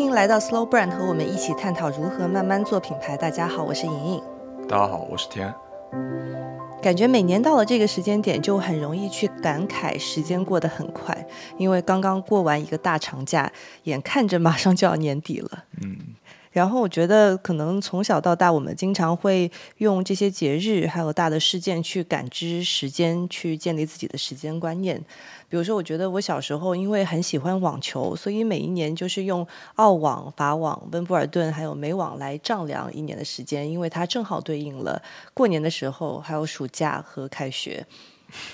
欢迎来到 Slow Brand，和我们一起探讨如何慢慢做品牌。大家好，我是莹莹。大家好，我是天。感觉每年到了这个时间点，就很容易去感慨时间过得很快，因为刚刚过完一个大长假，眼看着马上就要年底了。嗯。然后我觉得，可能从小到大，我们经常会用这些节日还有大的事件去感知时间，去建立自己的时间观念。比如说，我觉得我小时候因为很喜欢网球，所以每一年就是用澳网、法网、温布尔顿还有美网来丈量一年的时间，因为它正好对应了过年的时候，还有暑假和开学。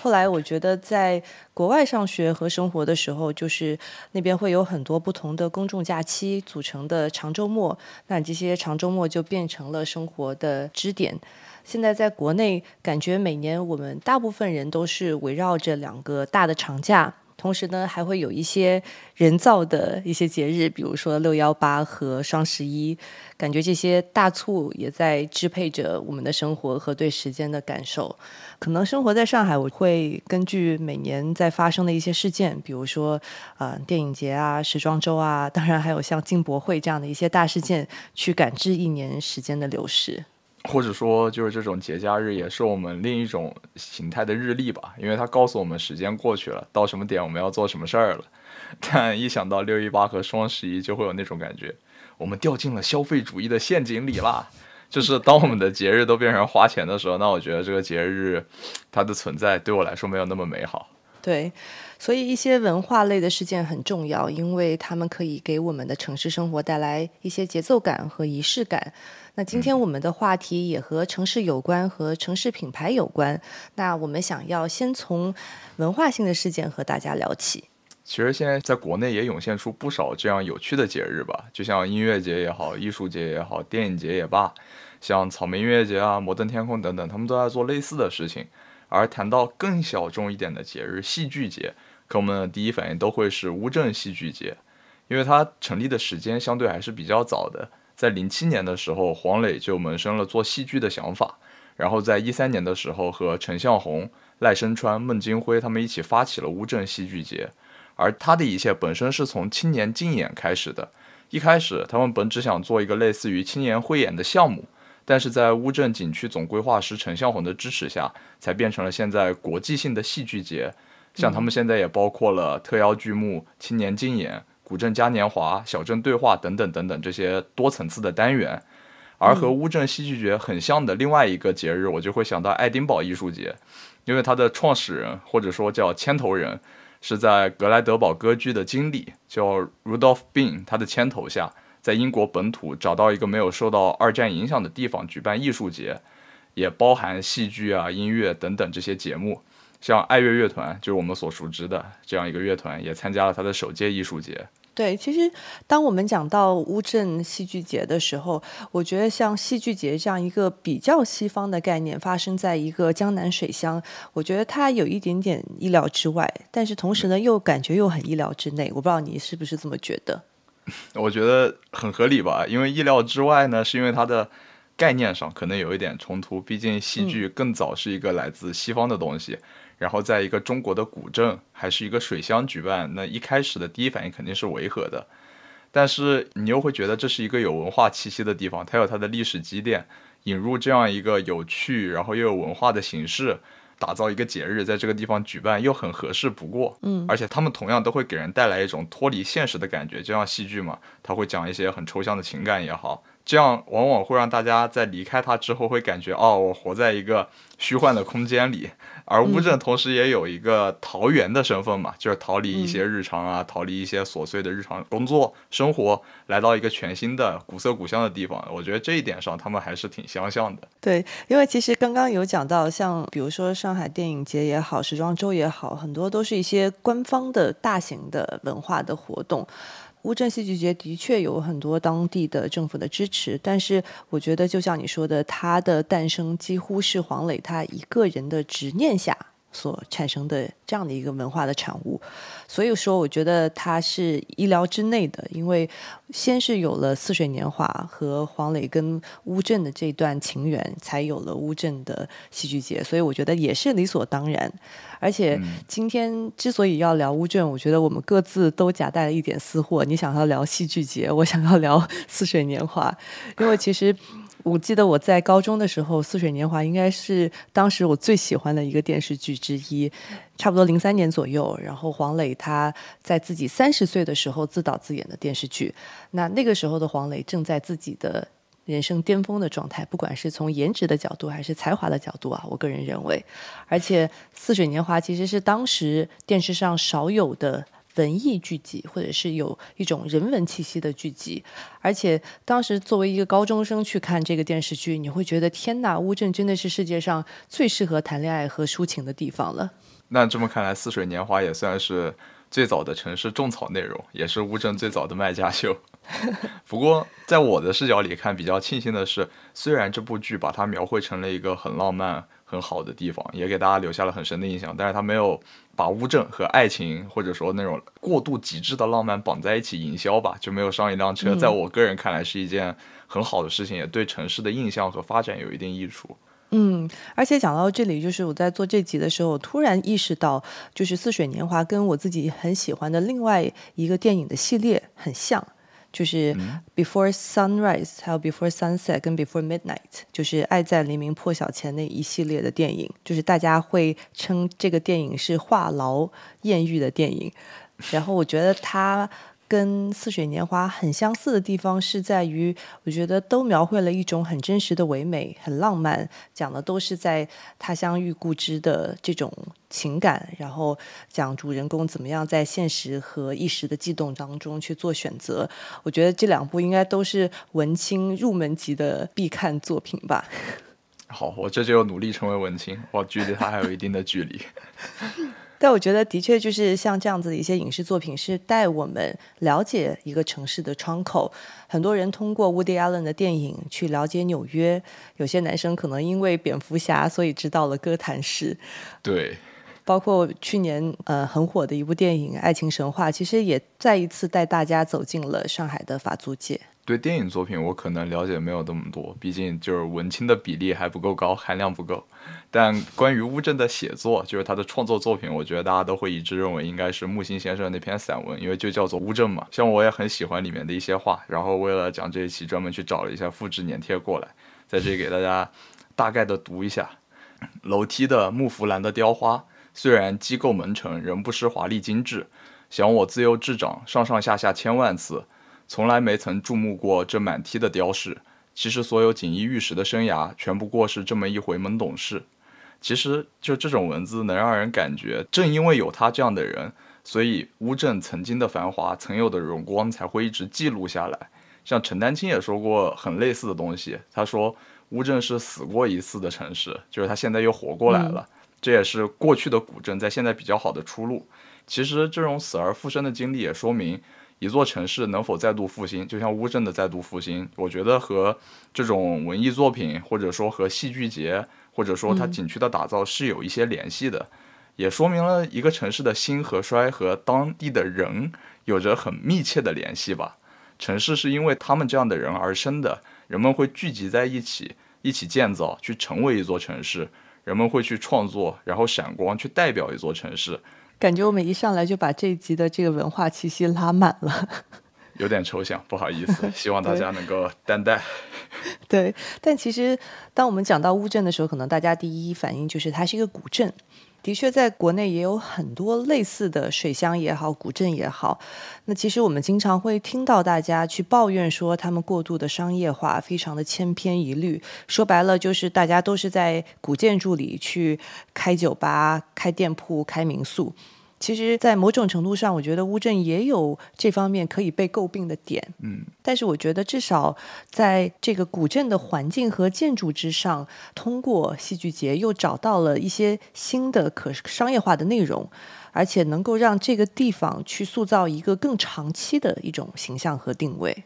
后来我觉得，在国外上学和生活的时候，就是那边会有很多不同的公众假期组成的长周末，那这些长周末就变成了生活的支点。现在在国内，感觉每年我们大部分人都是围绕着两个大的长假。同时呢，还会有一些人造的一些节日，比如说六幺八和双十一，感觉这些大促也在支配着我们的生活和对时间的感受。可能生活在上海，我会根据每年在发生的一些事件，比如说呃电影节啊、时装周啊，当然还有像进博会这样的一些大事件，去感知一年时间的流逝。或者说，就是这种节假日也是我们另一种形态的日历吧，因为它告诉我们时间过去了，到什么点我们要做什么事儿了。但一想到六一八和双十一，就会有那种感觉，我们掉进了消费主义的陷阱里啦。就是当我们的节日都变成花钱的时候，那我觉得这个节日它的存在对我来说没有那么美好。对，所以一些文化类的事件很重要，因为他们可以给我们的城市生活带来一些节奏感和仪式感。那今天我们的话题也和城市有关，和城市品牌有关。那我们想要先从文化性的事件和大家聊起。其实现在在国内也涌现出不少这样有趣的节日吧，就像音乐节也好，艺术节也好，电影节也罢，像草莓音乐节啊、摩登天空等等，他们都在做类似的事情。而谈到更小众一点的节日——戏剧节，可我们的第一反应都会是乌镇戏剧节，因为它成立的时间相对还是比较早的。在零七年的时候，黄磊就萌生了做戏剧的想法，然后在一三年的时候，和陈向红、赖声川、孟京辉他们一起发起了乌镇戏剧节。而他的一切本身是从青年竞演开始的，一开始他们本只想做一个类似于青年汇演的项目。但是在乌镇景区总规划师陈向红的支持下，才变成了现在国际性的戏剧节。像他们现在也包括了特邀剧目、青年竞演、古镇嘉年华、小镇对话等等等等这些多层次的单元。而和乌镇戏剧节很像的另外一个节日，我就会想到爱丁堡艺术节，因为它的创始人或者说叫牵头人，是在格莱德堡歌剧的经理叫 Rudolph Bean，他的牵头下。在英国本土找到一个没有受到二战影响的地方举办艺术节，也包含戏剧啊、音乐等等这些节目。像爱乐乐团，就是我们所熟知的这样一个乐团，也参加了他的首届艺术节。对，其实当我们讲到乌镇戏剧节的时候，我觉得像戏剧节这样一个比较西方的概念，发生在一个江南水乡，我觉得它有一点点意料之外，但是同时呢，又感觉又很意料之内。我不知道你是不是这么觉得。我觉得很合理吧，因为意料之外呢，是因为它的概念上可能有一点冲突。毕竟戏剧更早是一个来自西方的东西，然后在一个中国的古镇还是一个水乡举办，那一开始的第一反应肯定是违和的。但是你又会觉得这是一个有文化气息的地方，它有它的历史积淀，引入这样一个有趣然后又有文化的形式。打造一个节日，在这个地方举办又很合适不过，嗯，而且他们同样都会给人带来一种脱离现实的感觉，就像戏剧嘛，他会讲一些很抽象的情感也好。这样往往会让大家在离开它之后会感觉，哦，我活在一个虚幻的空间里。而乌镇同时也有一个桃源的身份嘛，就是逃离一些日常啊，逃离一些琐碎的日常工作生活，来到一个全新的古色古香的地方。我觉得这一点上，他们还是挺相像的。对，因为其实刚刚有讲到，像比如说上上海电影节也好，时装周也好，很多都是一些官方的大型的文化的活动。乌镇戏剧节的确有很多当地的政府的支持，但是我觉得就像你说的，它的诞生几乎是黄磊他一个人的执念下。所产生的这样的一个文化的产物，所以说我觉得它是意料之内的，因为先是有了《似水年华》和黄磊跟乌镇的这段情缘，才有了乌镇的戏剧节，所以我觉得也是理所当然。而且今天之所以要聊乌镇，我觉得我们各自都夹带了一点私货。你想要聊戏剧节，我想要聊《似水年华》，因为其实。我记得我在高中的时候，《似水年华》应该是当时我最喜欢的一个电视剧之一，差不多零三年左右。然后黄磊他在自己三十岁的时候自导自演的电视剧，那那个时候的黄磊正在自己的人生巅峰的状态，不管是从颜值的角度还是才华的角度啊，我个人认为，而且《似水年华》其实是当时电视上少有的。文艺剧集，或者是有一种人文气息的剧集，而且当时作为一个高中生去看这个电视剧，你会觉得天呐，乌镇真的是世界上最适合谈恋爱和抒情的地方了。那这么看来，《似水年华》也算是最早的城市种草内容，也是乌镇最早的卖家秀。不过，在我的视角里看，比较庆幸的是，虽然这部剧把它描绘成了一个很浪漫。很好的地方，也给大家留下了很深的印象。但是他没有把乌镇和爱情或者说那种过度极致的浪漫绑在一起营销吧，就没有上一辆车。在我个人看来是一件很好的事情，也对城市的印象和发展有一定益处。嗯，而且讲到这里，就是我在做这集的时候，突然意识到，就是《似水年华》跟我自己很喜欢的另外一个电影的系列很像。就是 Before Sunrise，还有 Before Sunset 跟 Before Midnight，就是爱在黎明破晓前那一系列的电影，就是大家会称这个电影是话痨艳遇的电影。然后我觉得它。跟《似水年华》很相似的地方是在于，我觉得都描绘了一种很真实的唯美，很浪漫，讲的都是在他乡遇故知的这种情感，然后讲主人公怎么样在现实和一时的悸动当中去做选择。我觉得这两部应该都是文青入门级的必看作品吧。好，我这就努力成为文青，我距离他还有一定的距离。但我觉得，的确就是像这样子的一些影视作品，是带我们了解一个城市的窗口。很多人通过 Woody Allen 的电影去了解纽约，有些男生可能因为蝙蝠侠，所以知道了哥谭市。对，包括去年呃很火的一部电影《爱情神话》，其实也再一次带大家走进了上海的法租界。对电影作品，我可能了解没有那么多，毕竟就是文青的比例还不够高，含量不够。但关于乌镇的写作，就是他的创作作品，我觉得大家都会一致认为应该是木心先生那篇散文，因为就叫做乌镇嘛。像我也很喜欢里面的一些话，然后为了讲这一期，专门去找了一下复制粘贴过来，在这里给大家大概的读一下：楼梯的木弗兰的雕花，虽然机构门城，仍不失华丽精致。想我自幼智长，上上下下千万次。从来没曾注目过这满梯的雕饰。其实所有锦衣玉食的生涯，全不过是这么一回懵懂事。其实就这种文字，能让人感觉，正因为有他这样的人，所以乌镇曾经的繁华，曾有的荣光，才会一直记录下来。像陈丹青也说过很类似的东西，他说乌镇是死过一次的城市，就是他现在又活过来了。这也是过去的古镇在现在比较好的出路。其实这种死而复生的经历，也说明。一座城市能否再度复兴，就像乌镇的再度复兴，我觉得和这种文艺作品，或者说和戏剧节，或者说它景区的打造是有一些联系的，也说明了一个城市的兴和衰和当地的人有着很密切的联系吧。城市是因为他们这样的人而生的，人们会聚集在一起，一起建造，去成为一座城市，人们会去创作，然后闪光，去代表一座城市。感觉我们一上来就把这一集的这个文化气息拉满了，有点抽象，不好意思，希望大家能够担待。对，但其实当我们讲到乌镇的时候，可能大家第一反应就是它是一个古镇。的确，在国内也有很多类似的水乡也好，古镇也好。那其实我们经常会听到大家去抱怨说，他们过度的商业化，非常的千篇一律。说白了，就是大家都是在古建筑里去开酒吧、开店铺、开民宿。其实，在某种程度上，我觉得乌镇也有这方面可以被诟病的点。嗯，但是我觉得至少在这个古镇的环境和建筑之上，通过戏剧节又找到了一些新的可商业化的内容。而且能够让这个地方去塑造一个更长期的一种形象和定位。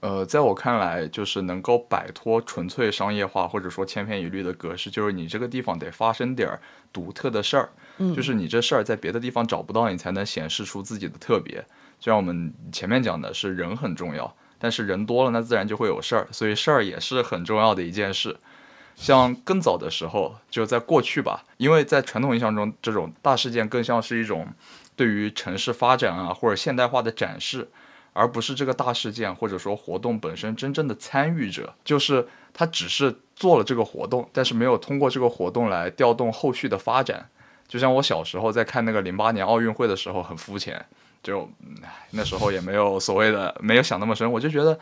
呃，在我看来，就是能够摆脱纯粹商业化或者说千篇一律的格式，就是你这个地方得发生点儿独特的事儿，就是你这事儿在别的地方找不到，你才能显示出自己的特别。就像我们前面讲的，是人很重要，但是人多了，那自然就会有事儿，所以事儿也是很重要的一件事。像更早的时候，就在过去吧，因为在传统印象中，这种大事件更像是一种对于城市发展啊或者现代化的展示。而不是这个大事件或者说活动本身真正的参与者，就是他只是做了这个活动，但是没有通过这个活动来调动后续的发展。就像我小时候在看那个零八年奥运会的时候，很肤浅，就那时候也没有所谓的，没有想那么深。我就觉得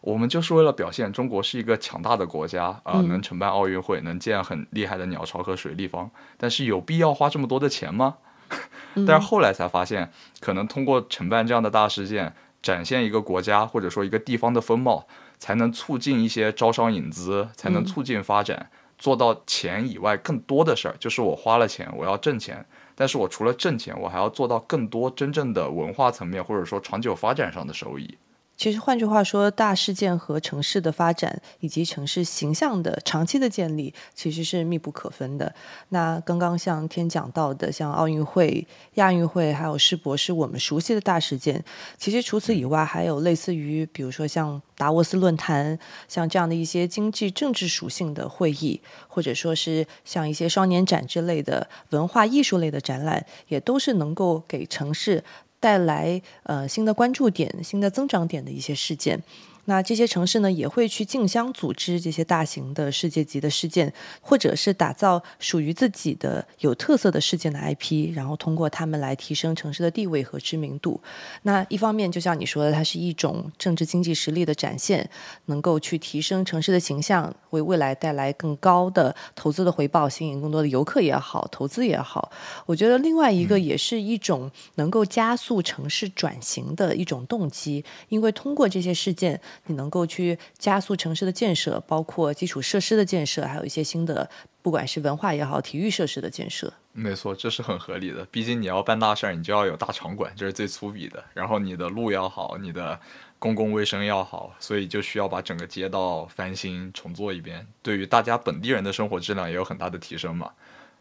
我们就是为了表现中国是一个强大的国家啊，能承办奥运会，能建很厉害的鸟巢和水立方，但是有必要花这么多的钱吗？但是后来才发现，可能通过承办这样的大事件。展现一个国家或者说一个地方的风貌，才能促进一些招商引资，才能促进发展，做到钱以外更多的事儿。就是我花了钱，我要挣钱，但是我除了挣钱，我还要做到更多真正的文化层面或者说长久发展上的收益。其实，换句话说，大事件和城市的发展以及城市形象的长期的建立，其实是密不可分的。那刚刚像天讲到的，像奥运会、亚运会，还有世博，是我们熟悉的大事件。其实除此以外，还有类似于，比如说像达沃斯论坛，像这样的一些经济政治属性的会议，或者说是像一些双年展之类的文化艺术类的展览，也都是能够给城市。带来呃新的关注点、新的增长点的一些事件。那这些城市呢，也会去竞相组织这些大型的世界级的事件，或者是打造属于自己的有特色的事件的 IP，然后通过他们来提升城市的地位和知名度。那一方面，就像你说的，它是一种政治经济实力的展现，能够去提升城市的形象，为未来带来更高的投资的回报，吸引更多的游客也好，投资也好。我觉得另外一个也是一种能够加速城市转型的一种动机，因为通过这些事件。你能够去加速城市的建设，包括基础设施的建设，还有一些新的，不管是文化也好，体育设施的建设。没错，这是很合理的。毕竟你要办大事儿，你就要有大场馆，这是最粗鄙的。然后你的路要好，你的公共卫生要好，所以就需要把整个街道翻新重做一遍。对于大家本地人的生活质量也有很大的提升嘛。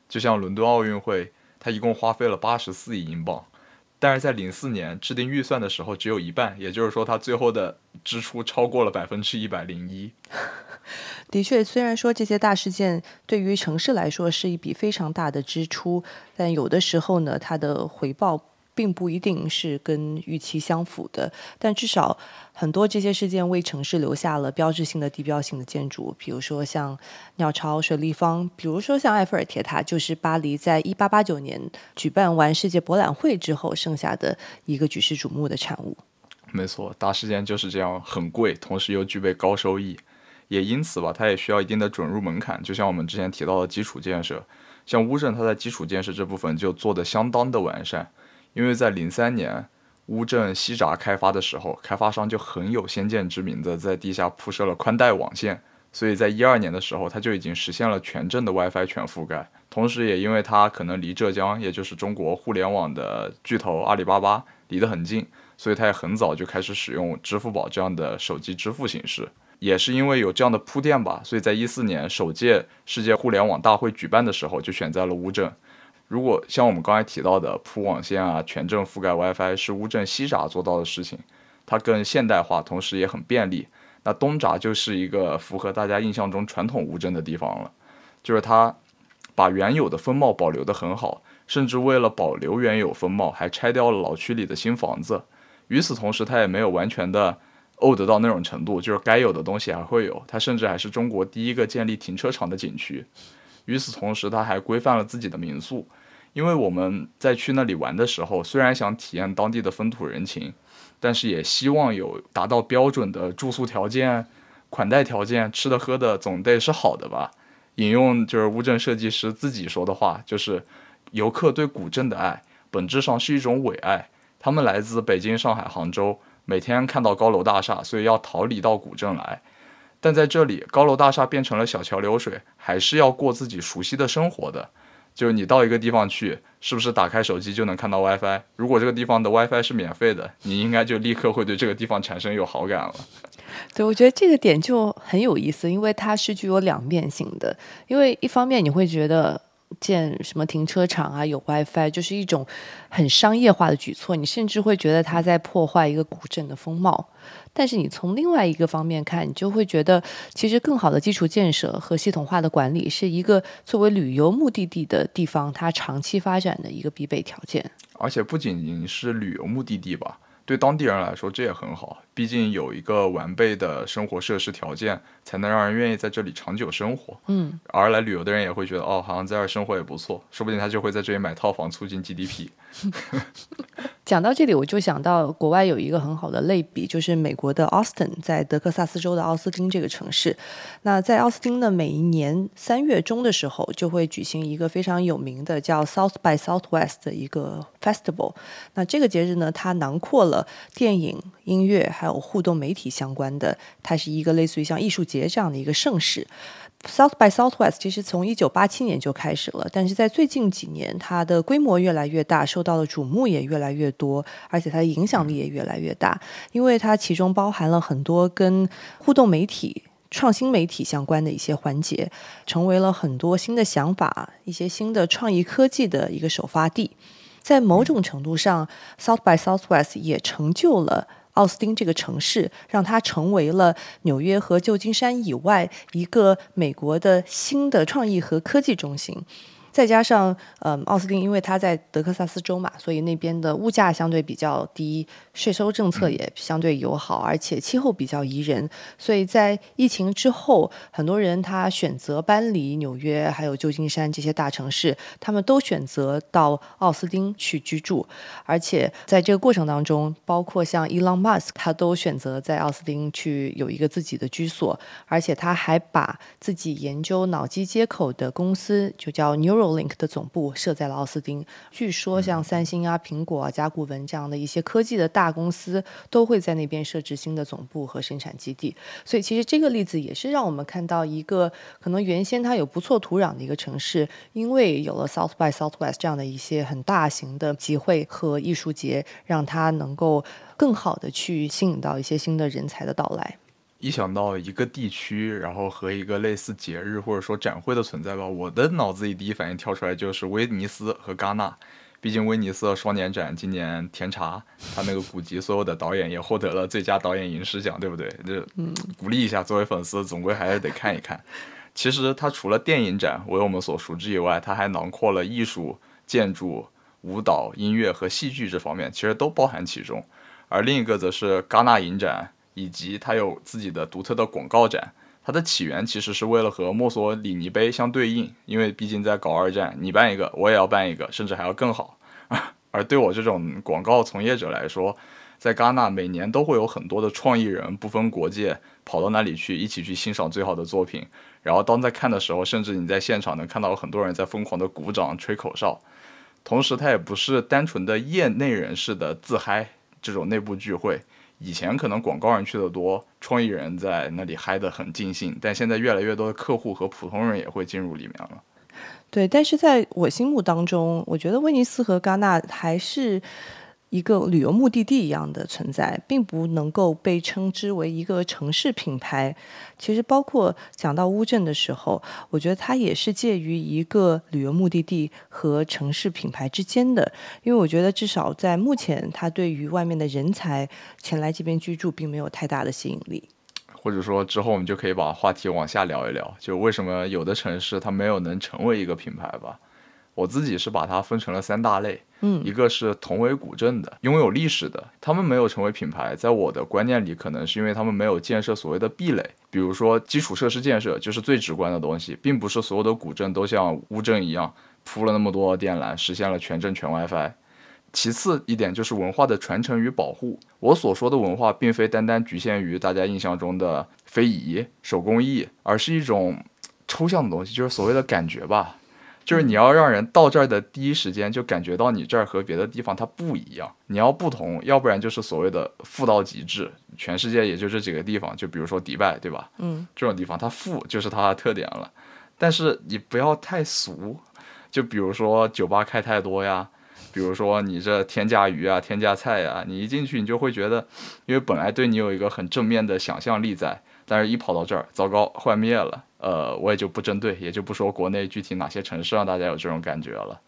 就像伦敦奥运会，它一共花费了八十四亿英镑。但是在零四年制定预算的时候只有一半，也就是说，它最后的支出超过了百分之一百零一。的确，虽然说这些大事件对于城市来说是一笔非常大的支出，但有的时候呢，它的回报。并不一定是跟预期相符的，但至少很多这些事件为城市留下了标志性的地标性的建筑，比如说像鸟巢、水立方，比如说像埃菲尔铁塔，就是巴黎在一八八九年举办完世界博览会之后剩下的一个举世瞩目的产物。没错，大事件就是这样，很贵，同时又具备高收益，也因此吧，它也需要一定的准入门槛。就像我们之前提到的基础建设，像乌镇，它在基础建设这部分就做得相当的完善。因为在零三年乌镇西闸开发的时候，开发商就很有先见之明的在地下铺设了宽带网线，所以在一二年的时候，它就已经实现了全镇的 WiFi 全覆盖。同时，也因为它可能离浙江，也就是中国互联网的巨头阿里巴巴离得很近，所以它也很早就开始使用支付宝这样的手机支付形式。也是因为有这样的铺垫吧，所以在一四年首届世界互联网大会举办的时候，就选在了乌镇。如果像我们刚才提到的铺网线啊，全镇覆盖 WiFi 是乌镇西闸做到的事情，它更现代化，同时也很便利。那东闸就是一个符合大家印象中传统乌镇的地方了，就是它把原有的风貌保留得很好，甚至为了保留原有风貌，还拆掉了老区里的新房子。与此同时，它也没有完全的 old 到那种程度，就是该有的东西还会有。它甚至还是中国第一个建立停车场的景区。与此同时，它还规范了自己的民宿。因为我们在去那里玩的时候，虽然想体验当地的风土人情，但是也希望有达到标准的住宿条件、款待条件，吃的喝的总得是好的吧。引用就是乌镇设计师自己说的话，就是游客对古镇的爱，本质上是一种伪爱。他们来自北京、上海、杭州，每天看到高楼大厦，所以要逃离到古镇来。但在这里，高楼大厦变成了小桥流水，还是要过自己熟悉的生活的。就你到一个地方去，是不是打开手机就能看到 WiFi？如果这个地方的 WiFi 是免费的，你应该就立刻会对这个地方产生有好感了。对，我觉得这个点就很有意思，因为它是具有两面性的。因为一方面你会觉得建什么停车场啊有 WiFi 就是一种很商业化的举措，你甚至会觉得它在破坏一个古镇的风貌。但是你从另外一个方面看，你就会觉得其实更好的基础建设和系统化的管理是一个作为旅游目的地的地方它长期发展的一个必备条件。而且不仅仅是旅游目的地吧。对当地人来说，这也很好，毕竟有一个完备的生活设施条件，才能让人愿意在这里长久生活。嗯，而来旅游的人也会觉得，哦，好像在这儿生活也不错，说不定他就会在这里买套房，促进 GDP。讲到这里，我就想到国外有一个很好的类比，就是美国的 Austin，在德克萨斯州的奥斯汀这个城市。那在奥斯汀的，每一年三月中的时候，就会举行一个非常有名的叫 South by Southwest 的一个 Festival。那这个节日呢，它囊括了电影、音乐还有互动媒体相关的，它是一个类似于像艺术节这样的一个盛事。South by Southwest 其实从一九八七年就开始了，但是在最近几年，它的规模越来越大，受到的瞩目也越来越多，而且它的影响力也越来越大，因为它其中包含了很多跟互动媒体、创新媒体相关的一些环节，成为了很多新的想法、一些新的创意科技的一个首发地。在某种程度上，South by Southwest 也成就了。奥斯汀这个城市，让它成为了纽约和旧金山以外一个美国的新的创意和科技中心。再加上，嗯，奥斯汀因为他在德克萨斯州嘛，所以那边的物价相对比较低，税收政策也相对友好，而且气候比较宜人。所以在疫情之后，很多人他选择搬离纽约还有旧金山这些大城市，他们都选择到奥斯汀去居住。而且在这个过程当中，包括像 Elon Musk，他都选择在奥斯汀去有一个自己的居所，而且他还把自己研究脑机接口的公司就叫 Neural。Link 的总部设在了奥斯汀。据说，像三星啊、苹果啊、甲骨文这样的一些科技的大公司都会在那边设置新的总部和生产基地。所以，其实这个例子也是让我们看到一个可能原先它有不错土壤的一个城市，因为有了 South by Southwest 这样的一些很大型的集会和艺术节，让它能够更好的去吸引到一些新的人才的到来。一想到一个地区，然后和一个类似节日或者说展会的存在吧，我的脑子里第一反应跳出来就是威尼斯和戛纳。毕竟威尼斯的双年展今年甜茶他那个古籍所有的导演也获得了最佳导演银狮奖，对不对？就鼓励一下，作为粉丝总归还是得看一看。其实它除了电影展为我们所熟知以外，它还囊括了艺术、建筑、舞蹈、音乐和戏剧这方面，其实都包含其中。而另一个则是戛纳影展。以及它有自己的独特的广告展，它的起源其实是为了和墨索里尼杯相对应，因为毕竟在搞二战，你办一个，我也要办一个，甚至还要更好。而对我这种广告从业者来说，在戛纳每年都会有很多的创意人，不分国界，跑到那里去一起去欣赏最好的作品。然后当在看的时候，甚至你在现场能看到很多人在疯狂的鼓掌、吹口哨。同时，它也不是单纯的业内人士的自嗨这种内部聚会。以前可能广告人去的多，创意人在那里嗨得很尽兴，但现在越来越多的客户和普通人也会进入里面了。对，但是在我心目当中，我觉得威尼斯和戛纳还是。一个旅游目的地一样的存在，并不能够被称之为一个城市品牌。其实，包括讲到乌镇的时候，我觉得它也是介于一个旅游目的地和城市品牌之间的。因为我觉得，至少在目前，它对于外面的人才前来这边居住，并没有太大的吸引力。或者说，之后我们就可以把话题往下聊一聊，就为什么有的城市它没有能成为一个品牌吧。我自己是把它分成了三大类，嗯，一个是同为古镇的、拥有历史的，他们没有成为品牌，在我的观念里，可能是因为他们没有建设所谓的壁垒，比如说基础设施建设就是最直观的东西，并不是所有的古镇都像乌镇一样铺了那么多电缆，实现了全镇全 WiFi。其次一点就是文化的传承与保护，我所说的文化，并非单单局限于大家印象中的非遗、手工艺，而是一种抽象的东西，就是所谓的感觉吧。就是你要让人到这儿的第一时间就感觉到你这儿和别的地方它不一样，你要不同，要不然就是所谓的富到极致，全世界也就这几个地方，就比如说迪拜，对吧？嗯，这种地方它富就是它的特点了，但是你不要太俗，就比如说酒吧开太多呀，比如说你这天价鱼啊、天价菜呀，你一进去你就会觉得，因为本来对你有一个很正面的想象力在，但是一跑到这儿，糟糕，幻灭了。呃，我也就不针对，也就不说国内具体哪些城市让大家有这种感觉了。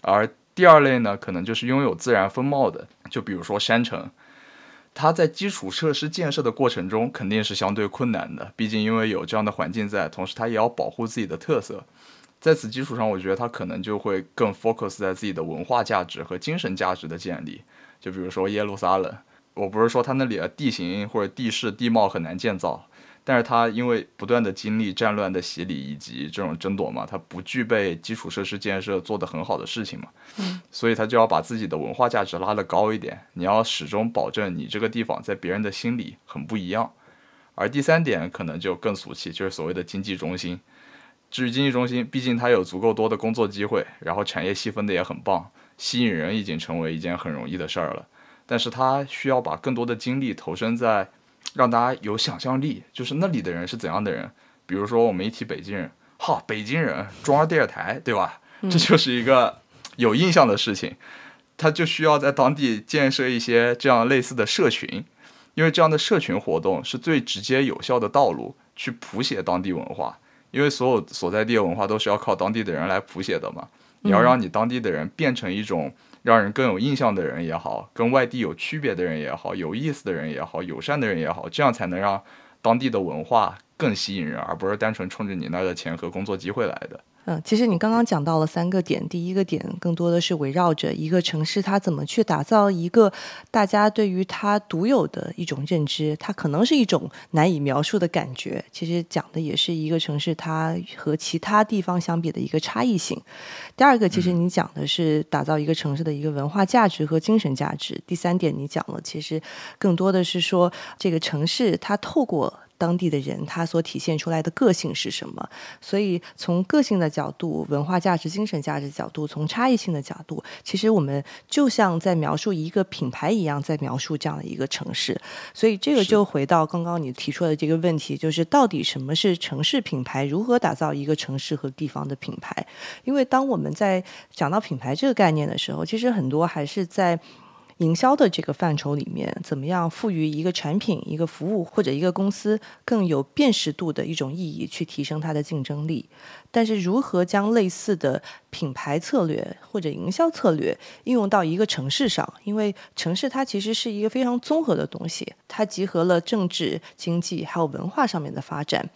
而第二类呢，可能就是拥有自然风貌的，就比如说山城。它在基础设施建设的过程中肯定是相对困难的，毕竟因为有这样的环境在，同时它也要保护自己的特色。在此基础上，我觉得它可能就会更 focus 在自己的文化价值和精神价值的建立。就比如说耶路撒冷，我不是说它那里的地形或者地势地貌很难建造。但是它因为不断的经历战乱的洗礼以及这种争夺嘛，它不具备基础设施建设做得很好的事情嘛，嗯，所以它就要把自己的文化价值拉得高一点。你要始终保证你这个地方在别人的心里很不一样。而第三点可能就更俗气，就是所谓的经济中心。至于经济中心，毕竟它有足够多的工作机会，然后产业细分的也很棒，吸引人已经成为一件很容易的事儿了。但是它需要把更多的精力投身在。让大家有想象力，就是那里的人是怎样的人。比如说，我们一提北京人，哈，北京人中央电视台，对吧？这就是一个有印象的事情。他就需要在当地建设一些这样类似的社群，因为这样的社群活动是最直接有效的道路去谱写当地文化。因为所有所在地的文化都是要靠当地的人来谱写的嘛。你要让你当地的人变成一种。让人更有印象的人也好，跟外地有区别的人也好，有意思的人也好，友善的人也好，这样才能让当地的文化更吸引人，而不是单纯冲着你那儿的钱和工作机会来的。嗯，其实你刚刚讲到了三个点，第一个点更多的是围绕着一个城市，它怎么去打造一个大家对于它独有的一种认知，它可能是一种难以描述的感觉。其实讲的也是一个城市它和其他地方相比的一个差异性。第二个，其实你讲的是打造一个城市的一个文化价值和精神价值。第三点，你讲了，其实更多的是说这个城市它透过。当地的人他所体现出来的个性是什么？所以从个性的角度、文化价值、精神价值角度，从差异性的角度，其实我们就像在描述一个品牌一样，在描述这样的一个城市。所以这个就回到刚刚你提出的这个问题，就是到底什么是城市品牌？如何打造一个城市和地方的品牌？因为当我们在讲到品牌这个概念的时候，其实很多还是在。营销的这个范畴里面，怎么样赋予一个产品、一个服务或者一个公司更有辨识度的一种意义，去提升它的竞争力？但是，如何将类似的品牌策略或者营销策略应用到一个城市上？因为城市它其实是一个非常综合的东西，它集合了政治、经济还有文化上面的发展。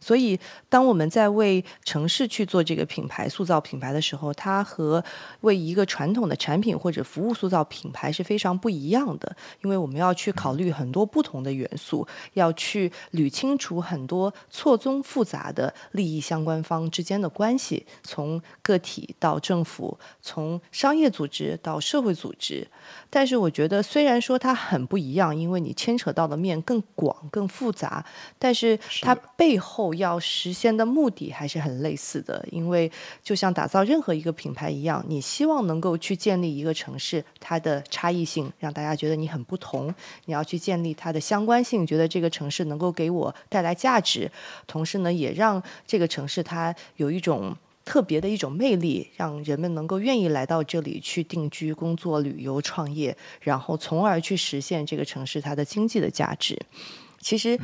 所以，当我们在为城市去做这个品牌塑造品牌的时候，它和为一个传统的产品或者服务塑造品牌是非常不一样的。因为我们要去考虑很多不同的元素，要去捋清楚很多错综复杂的利益相关方之间的关系，从个体到政府，从商业组织到社会组织。但是，我觉得虽然说它很不一样，因为你牵扯到的面更广、更复杂，但是它背后。要实现的目的还是很类似的，因为就像打造任何一个品牌一样，你希望能够去建立一个城市它的差异性，让大家觉得你很不同。你要去建立它的相关性，觉得这个城市能够给我带来价值，同时呢，也让这个城市它有一种特别的一种魅力，让人们能够愿意来到这里去定居、工作、旅游、创业，然后从而去实现这个城市它的经济的价值。其实。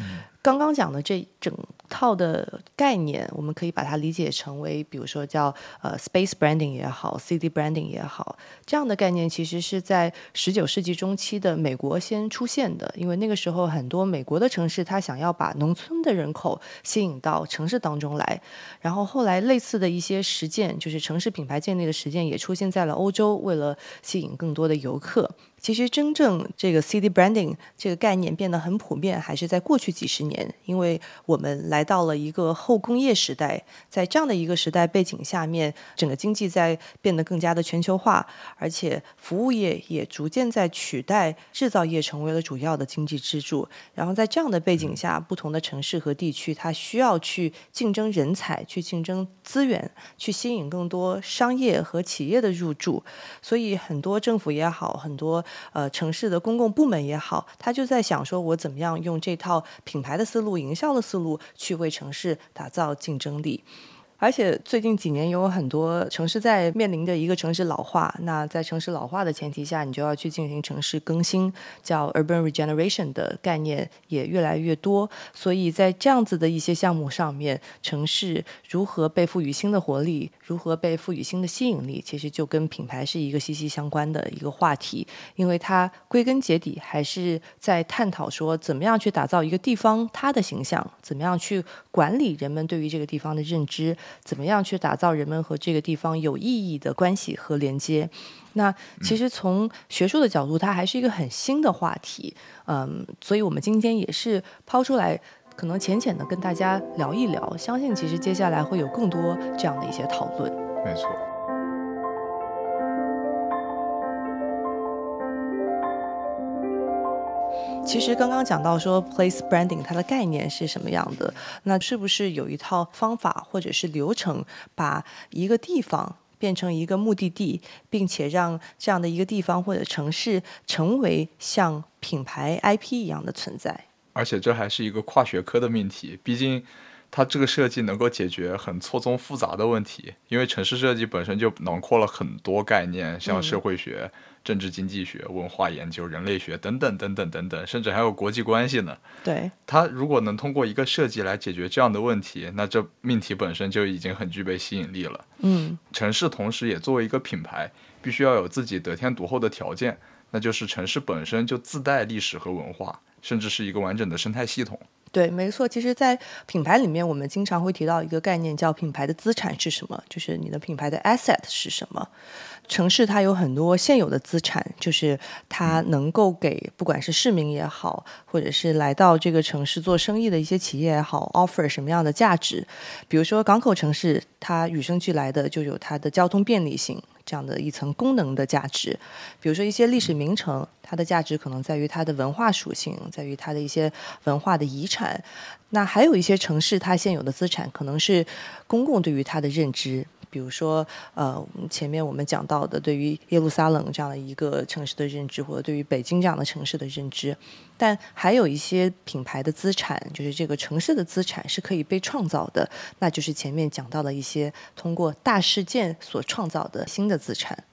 刚刚讲的这整套的概念，我们可以把它理解成为，比如说叫呃 space branding 也好，city branding 也好，这样的概念其实是在十九世纪中期的美国先出现的。因为那个时候很多美国的城市，它想要把农村的人口吸引到城市当中来，然后后来类似的一些实践，就是城市品牌建立的实践，也出现在了欧洲，为了吸引更多的游客。其实真正这个 city branding 这个概念变得很普遍，还是在过去几十年年。因为我们来到了一个后工业时代，在这样的一个时代背景下面，整个经济在变得更加的全球化，而且服务业也逐渐在取代制造业成为了主要的经济支柱。然后在这样的背景下，不同的城市和地区，它需要去竞争人才，去竞争资源，去吸引更多商业和企业的入驻。所以很多政府也好，很多呃城市的公共部门也好，他就在想说，我怎么样用这套品牌的。思路营销的思路去为城市打造竞争力，而且最近几年有很多城市在面临着一个城市老化，那在城市老化的前提下，你就要去进行城市更新，叫 urban regeneration 的概念也越来越多。所以在这样子的一些项目上面，城市如何被赋予新的活力，如何被赋予新的吸引力，其实就跟品牌是一个息息相关的一个话题，因为它归根结底还是在探讨说，怎么样去打造一个地方它的形象，怎么样去管理人们对于这个地方的认知。怎么样去打造人们和这个地方有意义的关系和连接？那其实从学术的角度，它还是一个很新的话题。嗯，所以我们今天也是抛出来，可能浅浅的跟大家聊一聊。相信其实接下来会有更多这样的一些讨论。没错。其实刚刚讲到说，place branding 它的概念是什么样的？那是不是有一套方法或者是流程，把一个地方变成一个目的地，并且让这样的一个地方或者城市成为像品牌 IP 一样的存在？而且这还是一个跨学科的命题，毕竟它这个设计能够解决很错综复杂的问题，因为城市设计本身就囊括了很多概念，像社会学。政治经济学、文化研究、人类学等等等等等等，甚至还有国际关系呢。对，它如果能通过一个设计来解决这样的问题，那这命题本身就已经很具备吸引力了。嗯，城市同时也作为一个品牌，必须要有自己得天独厚的条件，那就是城市本身就自带历史和文化，甚至是一个完整的生态系统。对，没错。其实，在品牌里面，我们经常会提到一个概念，叫品牌的资产是什么？就是你的品牌的 asset 是什么？城市它有很多现有的资产，就是它能够给不管是市民也好，或者是来到这个城市做生意的一些企业也好，offer 什么样的价值？比如说港口城市，它与生俱来的就有它的交通便利性这样的一层功能的价值。比如说一些历史名城，它的价值可能在于它的文化属性，在于它的一些文化的遗产。那还有一些城市，它现有的资产可能是公共对于它的认知。比如说，呃，前面我们讲到的，对于耶路撒冷这样的一个城市的认知，或者对于北京这样的城市的认知，但还有一些品牌的资产，就是这个城市的资产是可以被创造的，那就是前面讲到的一些通过大事件所创造的新的资产。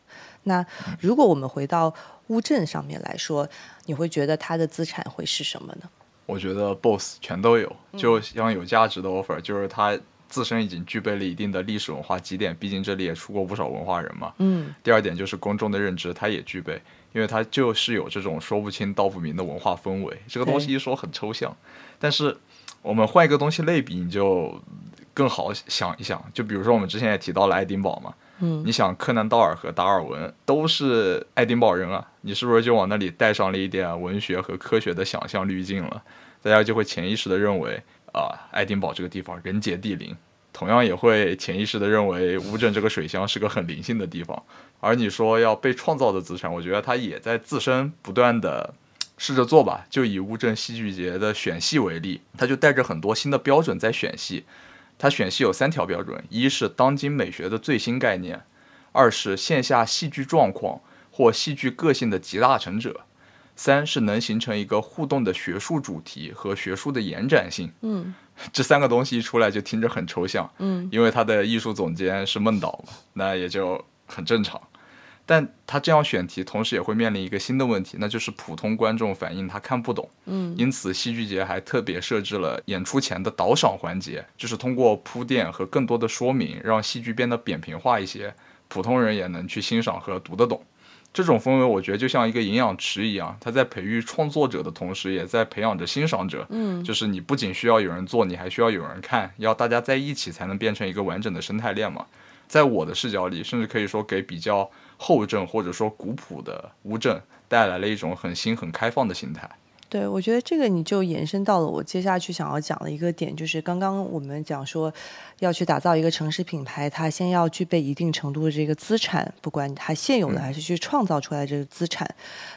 那如果我们回到乌镇上面来说，你会觉得它的资产会是什么呢？我觉得 boss 全都有，就像有价值的 offer，就是它。自身已经具备了一定的历史文化积淀，毕竟这里也出过不少文化人嘛。嗯。第二点就是公众的认知，它也具备，因为它就是有这种说不清道不明的文化氛围。这个东西一说很抽象，但是我们换一个东西类比，你就更好想一想。就比如说我们之前也提到了爱丁堡嘛。嗯。你想柯南道尔和达尔文都是爱丁堡人啊，你是不是就往那里带上了一点文学和科学的想象滤镜了？大家就会潜意识的认为。啊，爱丁堡这个地方人杰地灵，同样也会潜意识的认为乌镇这个水乡是个很灵性的地方。而你说要被创造的资产，我觉得它也在自身不断的试着做吧。就以乌镇戏剧节的选戏为例，它就带着很多新的标准在选戏。它选戏有三条标准：一是当今美学的最新概念；二是线下戏剧状况或戏剧个性的集大成者。三是能形成一个互动的学术主题和学术的延展性。嗯，这三个东西一出来就听着很抽象。嗯，因为他的艺术总监是孟导嘛，那也就很正常。但他这样选题，同时也会面临一个新的问题，那就是普通观众反映他看不懂。嗯，因此戏剧节还特别设置了演出前的导赏环节，就是通过铺垫和更多的说明，让戏剧变得扁平化一些，普通人也能去欣赏和读得懂。这种氛围，我觉得就像一个营养池一样，它在培育创作者的同时，也在培养着欣赏者。嗯，就是你不仅需要有人做，你还需要有人看，要大家在一起才能变成一个完整的生态链嘛。在我的视角里，甚至可以说给比较厚重或者说古朴的乌镇带来了一种很新、很开放的心态。对，我觉得这个你就延伸到了我接下去想要讲的一个点，就是刚刚我们讲说，要去打造一个城市品牌，它先要具备一定程度的这个资产，不管它现有的还是去创造出来这个资产。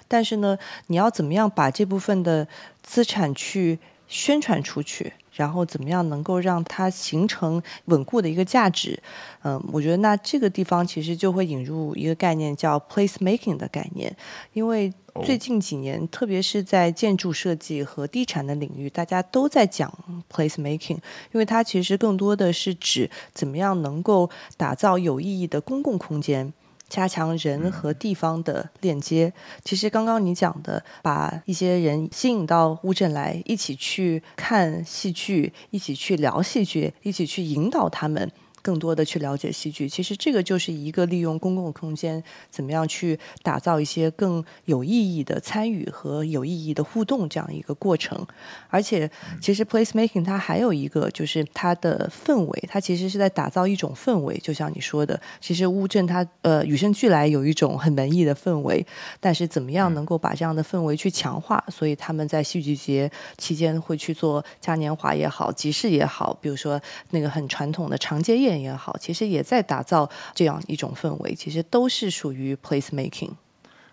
但是呢，你要怎么样把这部分的资产去宣传出去？然后怎么样能够让它形成稳固的一个价值？嗯，我觉得那这个地方其实就会引入一个概念叫 place making 的概念，因为最近几年，特别是在建筑设计和地产的领域，大家都在讲 place making，因为它其实更多的是指怎么样能够打造有意义的公共空间。加强人和地方的链接。其实刚刚你讲的，把一些人吸引到乌镇来，一起去看戏剧，一起去聊戏剧，一起去引导他们。更多的去了解戏剧，其实这个就是一个利用公共空间，怎么样去打造一些更有意义的参与和有意义的互动这样一个过程。而且，其实 place making 它还有一个就是它的氛围，它其实是在打造一种氛围。就像你说的，其实乌镇它呃与生俱来有一种很文艺的氛围，但是怎么样能够把这样的氛围去强化？所以他们在戏剧节期间会去做嘉年华也好，集市也好，比如说那个很传统的长街宴。也好，其实也在打造这样一种氛围，其实都是属于 place making。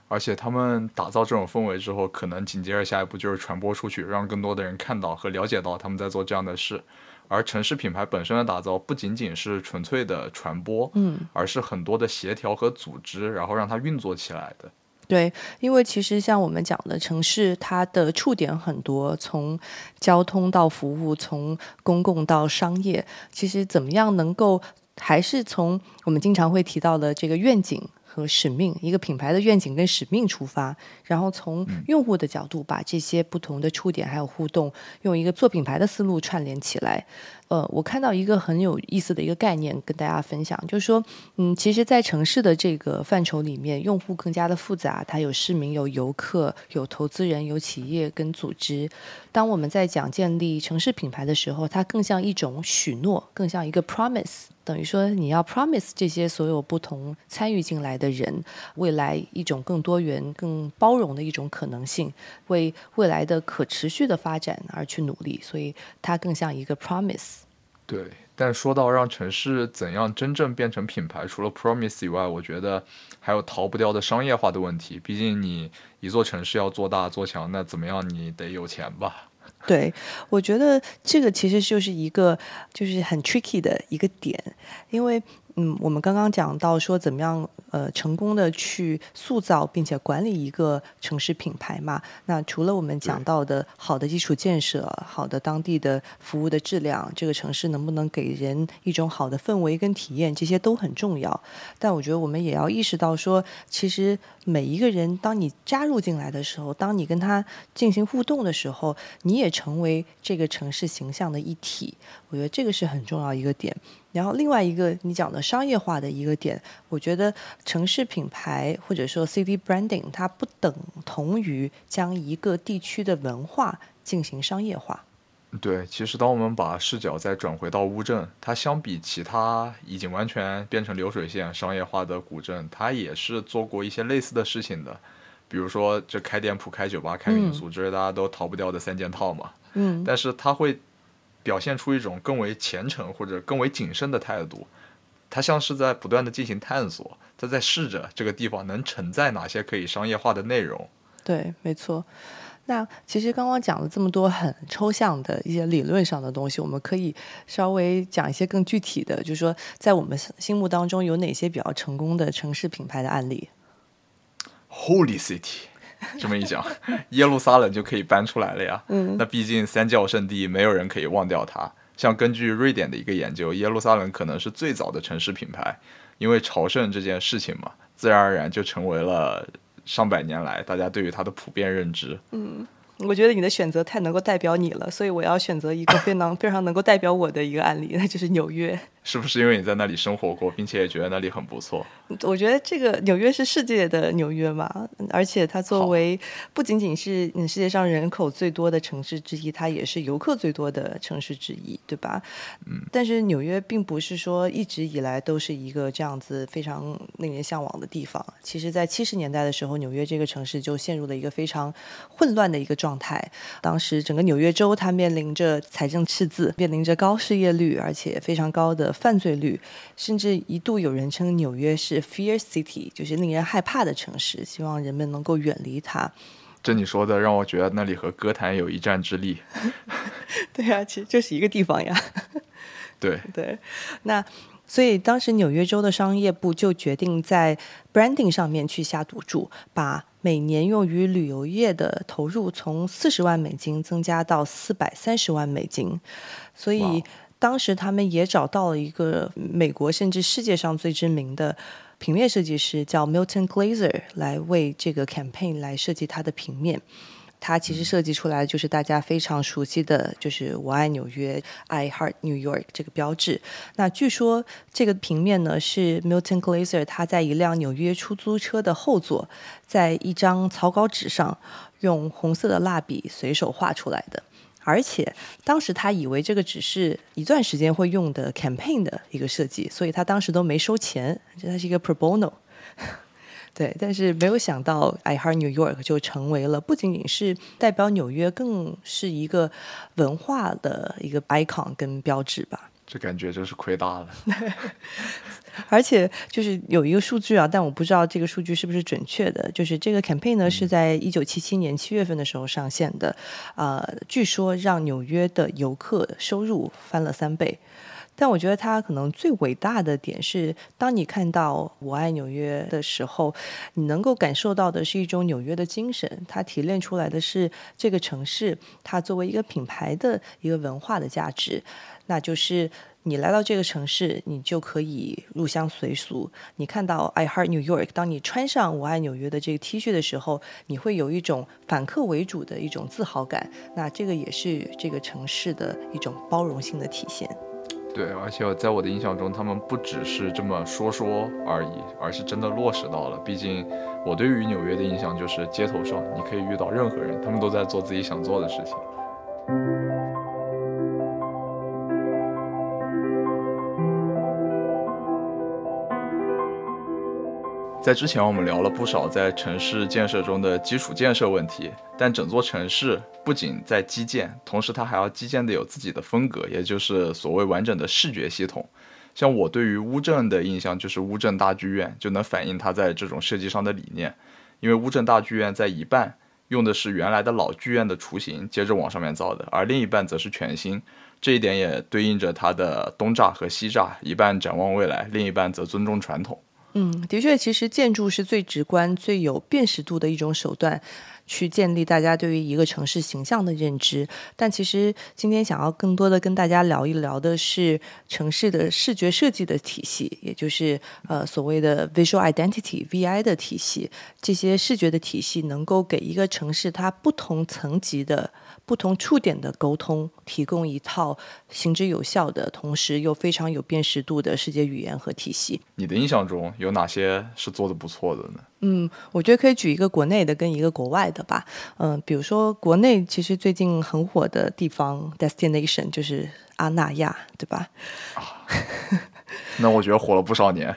而且他们打造这种氛围之后，可能紧接着下一步就是传播出去，让更多的人看到和了解到他们在做这样的事。而城市品牌本身的打造，不仅仅是纯粹的传播，嗯，而是很多的协调和组织，然后让它运作起来的。对，因为其实像我们讲的城市，它的触点很多，从交通到服务，从公共到商业，其实怎么样能够还是从我们经常会提到的这个愿景和使命，一个品牌的愿景跟使命出发，然后从用户的角度把这些不同的触点还有互动，用一个做品牌的思路串联起来。呃，我看到一个很有意思的一个概念跟大家分享，就是说，嗯，其实，在城市的这个范畴里面，用户更加的复杂，它有市民、有游客、有投资人、有企业跟组织。当我们在讲建立城市品牌的时候，它更像一种许诺，更像一个 promise，等于说你要 promise 这些所有不同参与进来的人，未来一种更多元、更包容的一种可能性，为未来的可持续的发展而去努力，所以它更像一个 promise。对，但说到让城市怎样真正变成品牌，除了 promise 以外，我觉得还有逃不掉的商业化的问题。毕竟你一座城市要做大做强，那怎么样你得有钱吧？对，我觉得这个其实就是一个就是很 tricky 的一个点，因为。嗯，我们刚刚讲到说怎么样呃成功的去塑造并且管理一个城市品牌嘛？那除了我们讲到的好的基础建设、好的当地的服务的质量，这个城市能不能给人一种好的氛围跟体验，这些都很重要。但我觉得我们也要意识到说，其实每一个人当你加入进来的时候，当你跟他进行互动的时候，你也成为这个城市形象的一体。我觉得这个是很重要一个点。然后另外一个你讲的商业化的一个点，我觉得城市品牌或者说 city branding，它不等同于将一个地区的文化进行商业化。对，其实当我们把视角再转回到乌镇，它相比其他已经完全变成流水线商业化的古镇，它也是做过一些类似的事情的。比如说，这开店铺、开酒吧、开民宿，这是大家都逃不掉的三件套嘛。嗯。但是它会。表现出一种更为虔诚或者更为谨慎的态度，他像是在不断的进行探索，他在试着这个地方能承载哪些可以商业化的内容。对，没错。那其实刚刚讲了这么多很抽象的一些理论上的东西，我们可以稍微讲一些更具体的，就是说在我们心目当中有哪些比较成功的城市品牌的案例？Holy City。这么一讲，耶路撒冷就可以搬出来了呀。嗯，那毕竟三教圣地，没有人可以忘掉它。像根据瑞典的一个研究，耶路撒冷可能是最早的城市品牌，因为朝圣这件事情嘛，自然而然就成为了上百年来大家对于它的普遍认知。嗯。我觉得你的选择太能够代表你了，所以我要选择一个非常非常能够代表我的一个案例，那就是纽约。是不是因为你在那里生活过，并且也觉得那里很不错？我觉得这个纽约是世界的纽约嘛，而且它作为不仅仅是世界上人口最多的城市之一，它也是游客最多的城市之一，对吧？嗯。但是纽约并不是说一直以来都是一个这样子非常令人向往的地方。其实，在七十年代的时候，纽约这个城市就陷入了一个非常混乱的一个状态。当时整个纽约州它面临着财政赤字，面临着高失业率，而且非常高的。犯罪率，甚至一度有人称纽约是 Fear City，就是令人害怕的城市，希望人们能够远离它。这你说的让我觉得那里和歌坛有一战之力。对呀，其实就是一个地方呀。对对，那所以当时纽约州的商业部就决定在 branding 上面去下赌注，把每年用于旅游业的投入从四十万美金增加到四百三十万美金。所以当时他们也找到了一个美国甚至世界上最知名的。平面设计师叫 Milton Glaser 来为这个 campaign 来设计它的平面，它其实设计出来就是大家非常熟悉的就是“我爱纽约 ”（I Heart New York） 这个标志。那据说这个平面呢是 Milton Glaser 他在一辆纽约出租车的后座，在一张草稿纸上用红色的蜡笔随手画出来的。而且当时他以为这个只是一段时间会用的 campaign 的一个设计，所以他当时都没收钱，这它是一个 pro bono。对，但是没有想到 I Heart New York 就成为了不仅仅是代表纽约，更是一个文化的一个 icon 跟标志吧。这感觉真是亏大了。而且就是有一个数据啊，但我不知道这个数据是不是准确的。就是这个 campaign 呢是在一九七七年七月份的时候上线的，呃，据说让纽约的游客收入翻了三倍。但我觉得它可能最伟大的点是，当你看到“我爱纽约”的时候，你能够感受到的是一种纽约的精神。它提炼出来的是这个城市它作为一个品牌的一个文化的价值，那就是。你来到这个城市，你就可以入乡随俗。你看到 I Heart New York，当你穿上我爱纽约的这个 T 恤的时候，你会有一种反客为主的一种自豪感。那这个也是这个城市的一种包容性的体现。对，而且在我的印象中，他们不只是这么说说而已，而是真的落实到了。毕竟我对于纽约的印象就是街头上你可以遇到任何人，他们都在做自己想做的事情。在之前，我们聊了不少在城市建设中的基础建设问题，但整座城市不仅在基建，同时它还要基建的有自己的风格，也就是所谓完整的视觉系统。像我对于乌镇的印象，就是乌镇大剧院就能反映它在这种设计上的理念。因为乌镇大剧院在一半用的是原来的老剧院的雏形，接着往上面造的，而另一半则是全新。这一点也对应着它的东栅和西栅，一半展望未来，另一半则尊重传统。嗯，的确，其实建筑是最直观、最有辨识度的一种手段，去建立大家对于一个城市形象的认知。但其实今天想要更多的跟大家聊一聊的是城市的视觉设计的体系，也就是呃所谓的 visual identity（VI） 的体系。这些视觉的体系能够给一个城市它不同层级的。不同触点的沟通，提供一套行之有效的，同时又非常有辨识度的世界语言和体系。你的印象中有哪些是做的不错的呢？嗯，我觉得可以举一个国内的跟一个国外的吧。嗯，比如说国内其实最近很火的地方 destination 就是阿那亚，对吧？那我觉得火了不少年，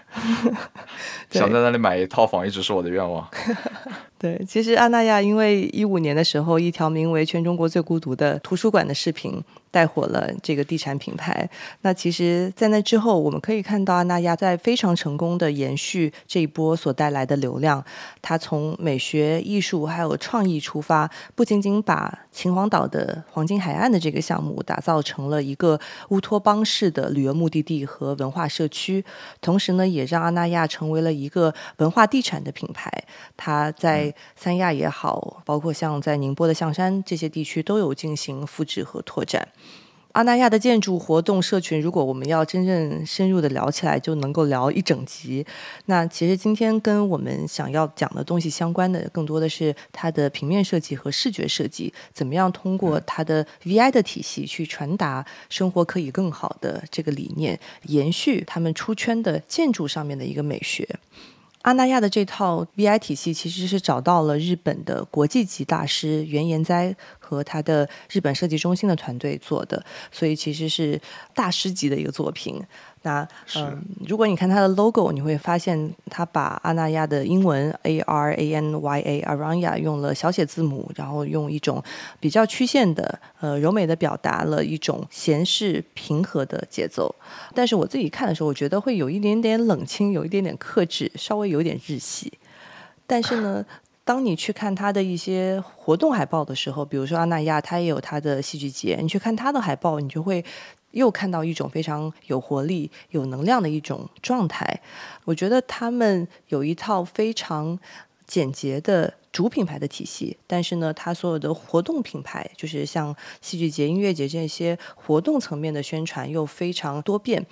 想在那里买一套房一直是我的愿望。对，其实阿那亚因为一五年的时候，一条名为《全中国最孤独的图书馆》的视频。带火了这个地产品牌。那其实，在那之后，我们可以看到阿那亚在非常成功的延续这一波所带来的流量。它从美学、艺术还有创意出发，不仅仅把秦皇岛的黄金海岸的这个项目打造成了一个乌托邦式的旅游目的地和文化社区，同时呢，也让阿那亚成为了一个文化地产的品牌。它在三亚也好，包括像在宁波的象山这些地区，都有进行复制和拓展。阿那亚的建筑活动社群，如果我们要真正深入的聊起来，就能够聊一整集。那其实今天跟我们想要讲的东西相关的，更多的是它的平面设计和视觉设计，怎么样通过它的 VI 的体系去传达生活可以更好的这个理念，延续他们出圈的建筑上面的一个美学。阿那亚的这套 VI 体系其实是找到了日本的国际级大师原研哉和他的日本设计中心的团队做的，所以其实是大师级的一个作品。那嗯，如果你看它的 logo，你会发现它把阿那亚的英文 A R A N Y A Aranya 用了小写字母，然后用一种比较曲线的呃柔美的表达了一种闲适平和的节奏。但是我自己看的时候，我觉得会有一点点冷清，有一点点克制，稍微有点日系。但是呢。当你去看他的一些活动海报的时候，比如说阿那亚，他也有他的戏剧节，你去看他的海报，你就会又看到一种非常有活力、有能量的一种状态。我觉得他们有一套非常简洁的主品牌的体系，但是呢，他所有的活动品牌，就是像戏剧节、音乐节这些活动层面的宣传又非常多变。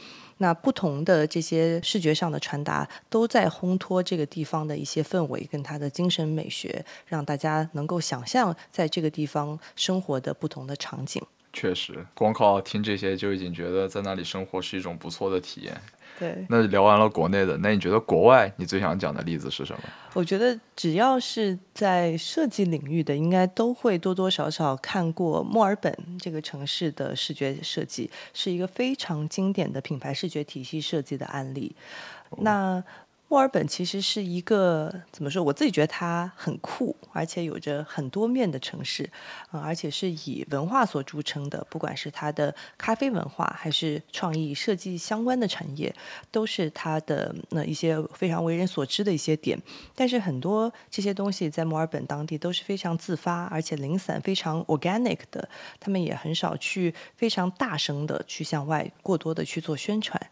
那不同的这些视觉上的传达，都在烘托这个地方的一些氛围跟它的精神美学，让大家能够想象在这个地方生活的不同的场景。确实，光靠听这些就已经觉得在那里生活是一种不错的体验。对，那聊完了国内的，那你觉得国外你最想讲的例子是什么？我觉得只要是在设计领域的，应该都会多多少少看过墨尔本这个城市的视觉设计，是一个非常经典的品牌视觉体系设计的案例。那墨尔本其实是一个怎么说？我自己觉得它很酷，而且有着很多面的城市，嗯，而且是以文化所著称的。不管是它的咖啡文化，还是创意设计相关的产业，都是它的那一些非常为人所知的一些点。但是很多这些东西在墨尔本当地都是非常自发，而且零散、非常 organic 的。他们也很少去非常大声的去向外过多的去做宣传。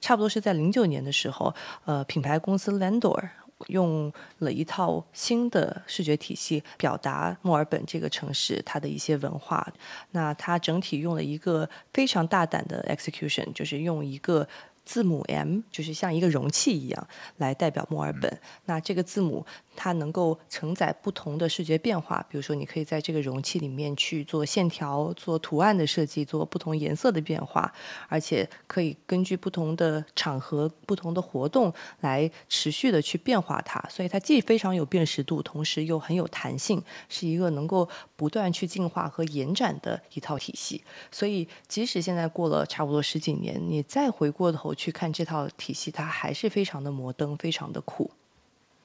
差不多是在零九年的时候，呃，品牌公司 Landor 用了一套新的视觉体系表达墨尔本这个城市它的一些文化。那它整体用了一个非常大胆的 execution，就是用一个。字母 M 就是像一个容器一样来代表墨尔本。那这个字母它能够承载不同的视觉变化，比如说你可以在这个容器里面去做线条、做图案的设计、做不同颜色的变化，而且可以根据不同的场合、不同的活动来持续的去变化它。所以它既非常有辨识度，同时又很有弹性，是一个能够不断去进化和延展的一套体系。所以即使现在过了差不多十几年，你再回过头。去看这套体系，它还是非常的摩登，非常的酷。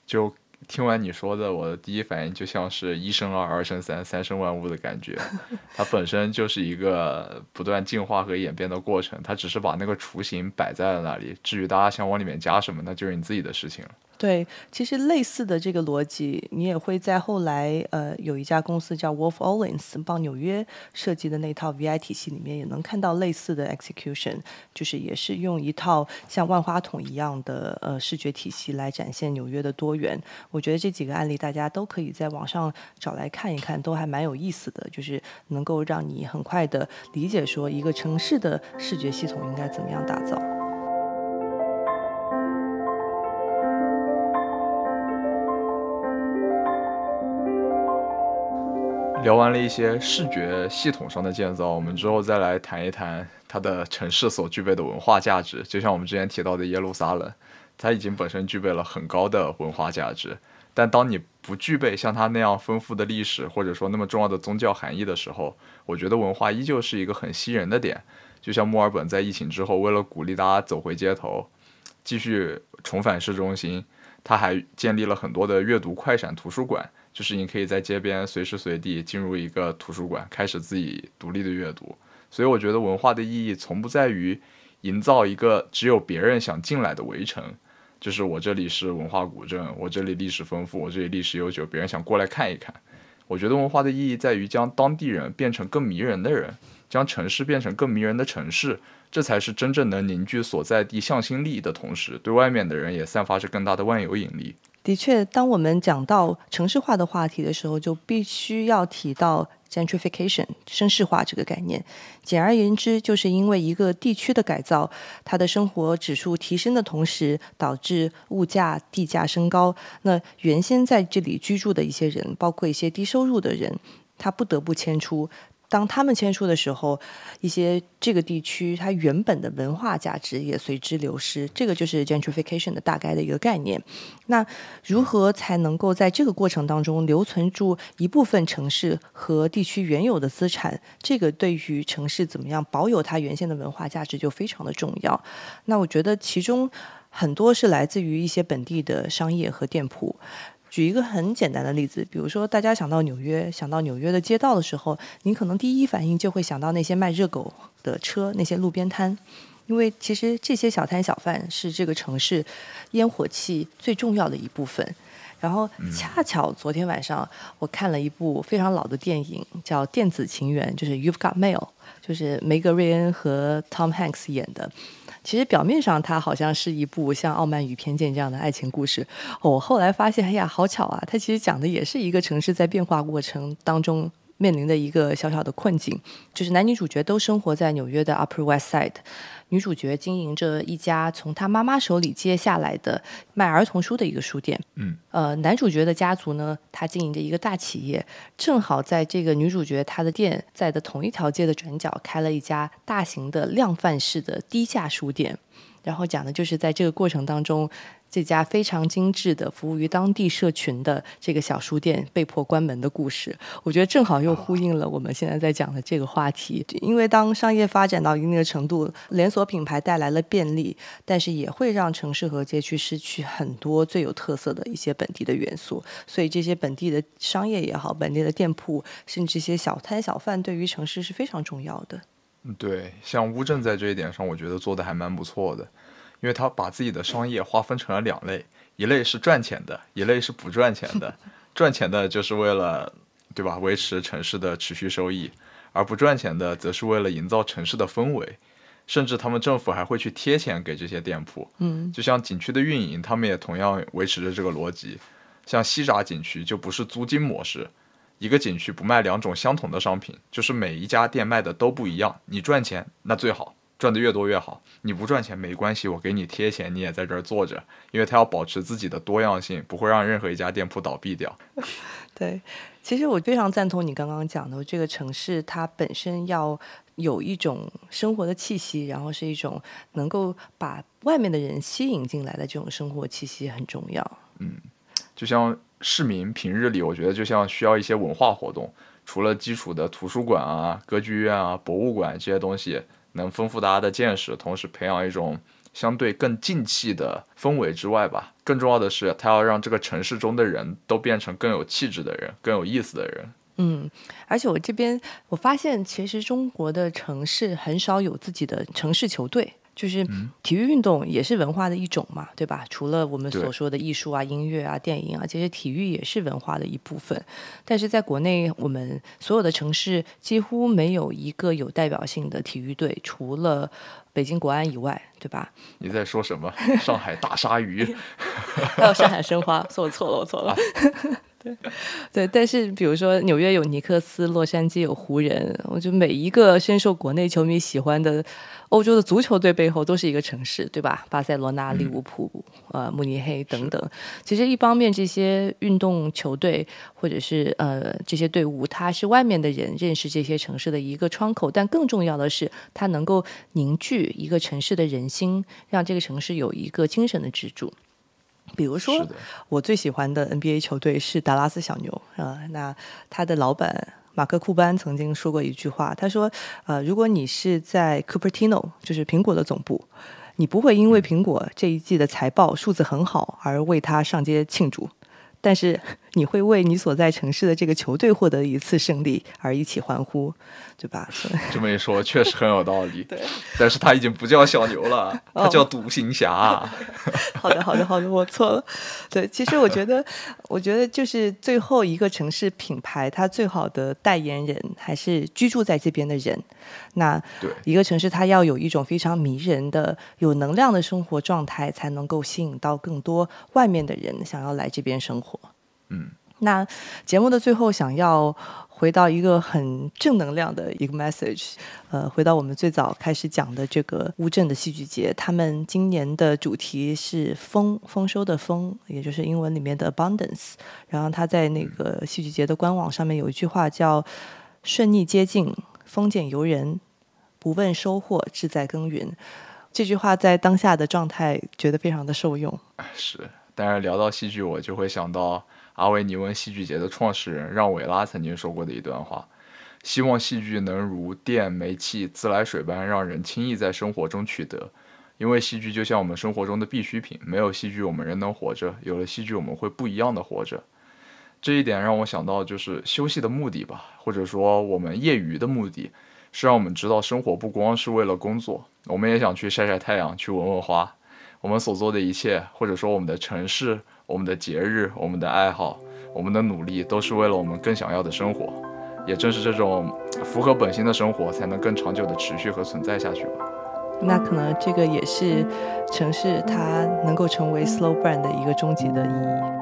就听完你说的，我的第一反应就像是一生二，二生三，三生万物的感觉。它本身就是一个不断进化和演变的过程，它只是把那个雏形摆在了那里。至于大家想往里面加什么，那就是你自己的事情了。对，其实类似的这个逻辑，你也会在后来，呃，有一家公司叫 Wolf Owens 帮纽约设计的那套 VI 体系里面，也能看到类似的 execution，就是也是用一套像万花筒一样的呃视觉体系来展现纽约的多元。我觉得这几个案例大家都可以在网上找来看一看，都还蛮有意思的，就是能够让你很快的理解说一个城市的视觉系统应该怎么样打造。聊完了一些视觉系统上的建造，我们之后再来谈一谈它的城市所具备的文化价值。就像我们之前提到的耶路撒冷，它已经本身具备了很高的文化价值。但当你不具备像它那样丰富的历史，或者说那么重要的宗教含义的时候，我觉得文化依旧是一个很吸人的点。就像墨尔本在疫情之后，为了鼓励大家走回街头，继续重返市中心，它还建立了很多的阅读快闪图书馆。就是你可以在街边随时随地进入一个图书馆，开始自己独立的阅读。所以我觉得文化的意义从不在于营造一个只有别人想进来的围城，就是我这里是文化古镇，我这里历史丰富，我这里历史悠久，别人想过来看一看。我觉得文化的意义在于将当地人变成更迷人的人，将城市变成更迷人的城市，这才是真正能凝聚所在地向心力的同时，对外面的人也散发着更大的万有引力。的确，当我们讲到城市化的话题的时候，就必须要提到 gentrification 绅士化这个概念。简而言之，就是因为一个地区的改造，它的生活指数提升的同时，导致物价、地价升高。那原先在这里居住的一些人，包括一些低收入的人，他不得不迁出。当他们迁出的时候，一些这个地区它原本的文化价值也随之流失。这个就是 gentrification 的大概的一个概念。那如何才能够在这个过程当中留存住一部分城市和地区原有的资产？这个对于城市怎么样保有它原先的文化价值就非常的重要。那我觉得其中很多是来自于一些本地的商业和店铺。举一个很简单的例子，比如说，大家想到纽约，想到纽约的街道的时候，您可能第一反应就会想到那些卖热狗的车，那些路边摊，因为其实这些小摊小贩是这个城市烟火气最重要的一部分。然后恰巧昨天晚上我看了一部非常老的电影，叫《电子情缘》，就是 You've Got Mail，就是梅格瑞恩和 Tom Hanks 演的。其实表面上它好像是一部像《傲慢与偏见》这样的爱情故事，我后来发现，哎呀，好巧啊！它其实讲的也是一个城市在变化过程当中面临的一个小小的困境，就是男女主角都生活在纽约的 Upper West Side。女主角经营着一家从她妈妈手里接下来的卖儿童书的一个书店。嗯，呃，男主角的家族呢，他经营着一个大企业，正好在这个女主角她的店在的同一条街的转角开了一家大型的量贩式的低价书店。然后讲的就是在这个过程当中。这家非常精致的服务于当地社群的这个小书店被迫关门的故事，我觉得正好又呼应了我们现在在讲的这个话题。因为当商业发展到一定的程度，连锁品牌带来了便利，但是也会让城市和街区失去很多最有特色的一些本地的元素。所以这些本地的商业也好，本地的店铺，甚至一些小摊小贩，对于城市是非常重要的。嗯，对，像乌镇在这一点上，我觉得做的还蛮不错的。因为他把自己的商业划分成了两类，一类是赚钱的，一类是不赚钱的。赚钱的就是为了，对吧？维持城市的持续收益，而不赚钱的则是为了营造城市的氛围。甚至他们政府还会去贴钱给这些店铺。嗯，就像景区的运营，他们也同样维持着这个逻辑。像西闸景区就不是租金模式，一个景区不卖两种相同的商品，就是每一家店卖的都不一样。你赚钱那最好。赚的越多越好，你不赚钱没关系，我给你贴钱，你也在这儿坐着，因为他要保持自己的多样性，不会让任何一家店铺倒闭掉。对，其实我非常赞同你刚刚讲的，这个城市它本身要有一种生活的气息，然后是一种能够把外面的人吸引进来的这种生活气息很重要。嗯，就像市民平日里，我觉得就像需要一些文化活动，除了基础的图书馆啊、歌剧院啊、博物馆这些东西。能丰富大家的见识，同时培养一种相对更静气的氛围之外吧，更重要的是，它要让这个城市中的人都变成更有气质的人，更有意思的人。嗯，而且我这边我发现，其实中国的城市很少有自己的城市球队。就是体育运动也是文化的一种嘛，对吧？除了我们所说的艺术啊、音乐啊、电影啊，其实体育也是文化的一部分。但是在国内，我们所有的城市几乎没有一个有代表性的体育队，除了北京国安以外，对吧？你在说什么？上海大鲨鱼？还有上海申花？说 我错了，我错了。对 对，但是比如说纽约有尼克斯，洛杉矶有湖人，我觉得每一个深受国内球迷喜欢的。欧洲的足球队背后都是一个城市，对吧？巴塞罗那、利物浦、呃，慕尼黑等等。其实一方面，这些运动球队或者是呃这些队伍，它是外面的人认识这些城市的一个窗口。但更重要的是，它能够凝聚一个城市的人心，让这个城市有一个精神的支柱。比如说，我最喜欢的 NBA 球队是达拉斯小牛啊，那他的老板。马克库班曾经说过一句话，他说：“呃，如果你是在 Cupertino，就是苹果的总部，你不会因为苹果这一季的财报数字很好而为他上街庆祝。”但是你会为你所在城市的这个球队获得一次胜利而一起欢呼，对吧？这么一说，确实很有道理。对，但是他已经不叫小牛了，他叫独行侠。好的，好的，好的，我错了。对，其实我觉得，我觉得就是最后一个城市品牌，它最好的代言人还是居住在这边的人。那一个城市，它要有一种非常迷人的、有能量的生活状态，才能够吸引到更多外面的人想要来这边生活。嗯，那节目的最后，想要回到一个很正能量的一个 message，呃，回到我们最早开始讲的这个乌镇的戏剧节，他们今年的主题是丰丰收的丰，也就是英文里面的 abundance。然后他在那个戏剧节的官网上面有一句话叫“顺逆接近”。丰俭由人，不问收获，志在耕耘。这句话在当下的状态，觉得非常的受用。是，但是聊到戏剧，我就会想到阿维尼翁戏剧节的创始人让·韦拉曾经说过的一段话：希望戏剧能如电、煤气、自来水般，让人轻易在生活中取得。因为戏剧就像我们生活中的必需品，没有戏剧，我们仍能活着；有了戏剧，我们会不一样的活着。这一点让我想到，就是休息的目的吧，或者说我们业余的目的，是让我们知道生活不光是为了工作，我们也想去晒晒太阳，去闻闻花。我们所做的一切，或者说我们的城市，我们的节日、我们的爱好、我们的努力，都是为了我们更想要的生活。也正是这种符合本心的生活，才能更长久的持续和存在下去吧。那可能这个也是城市它能够成为 slow brand 的一个终极的意义。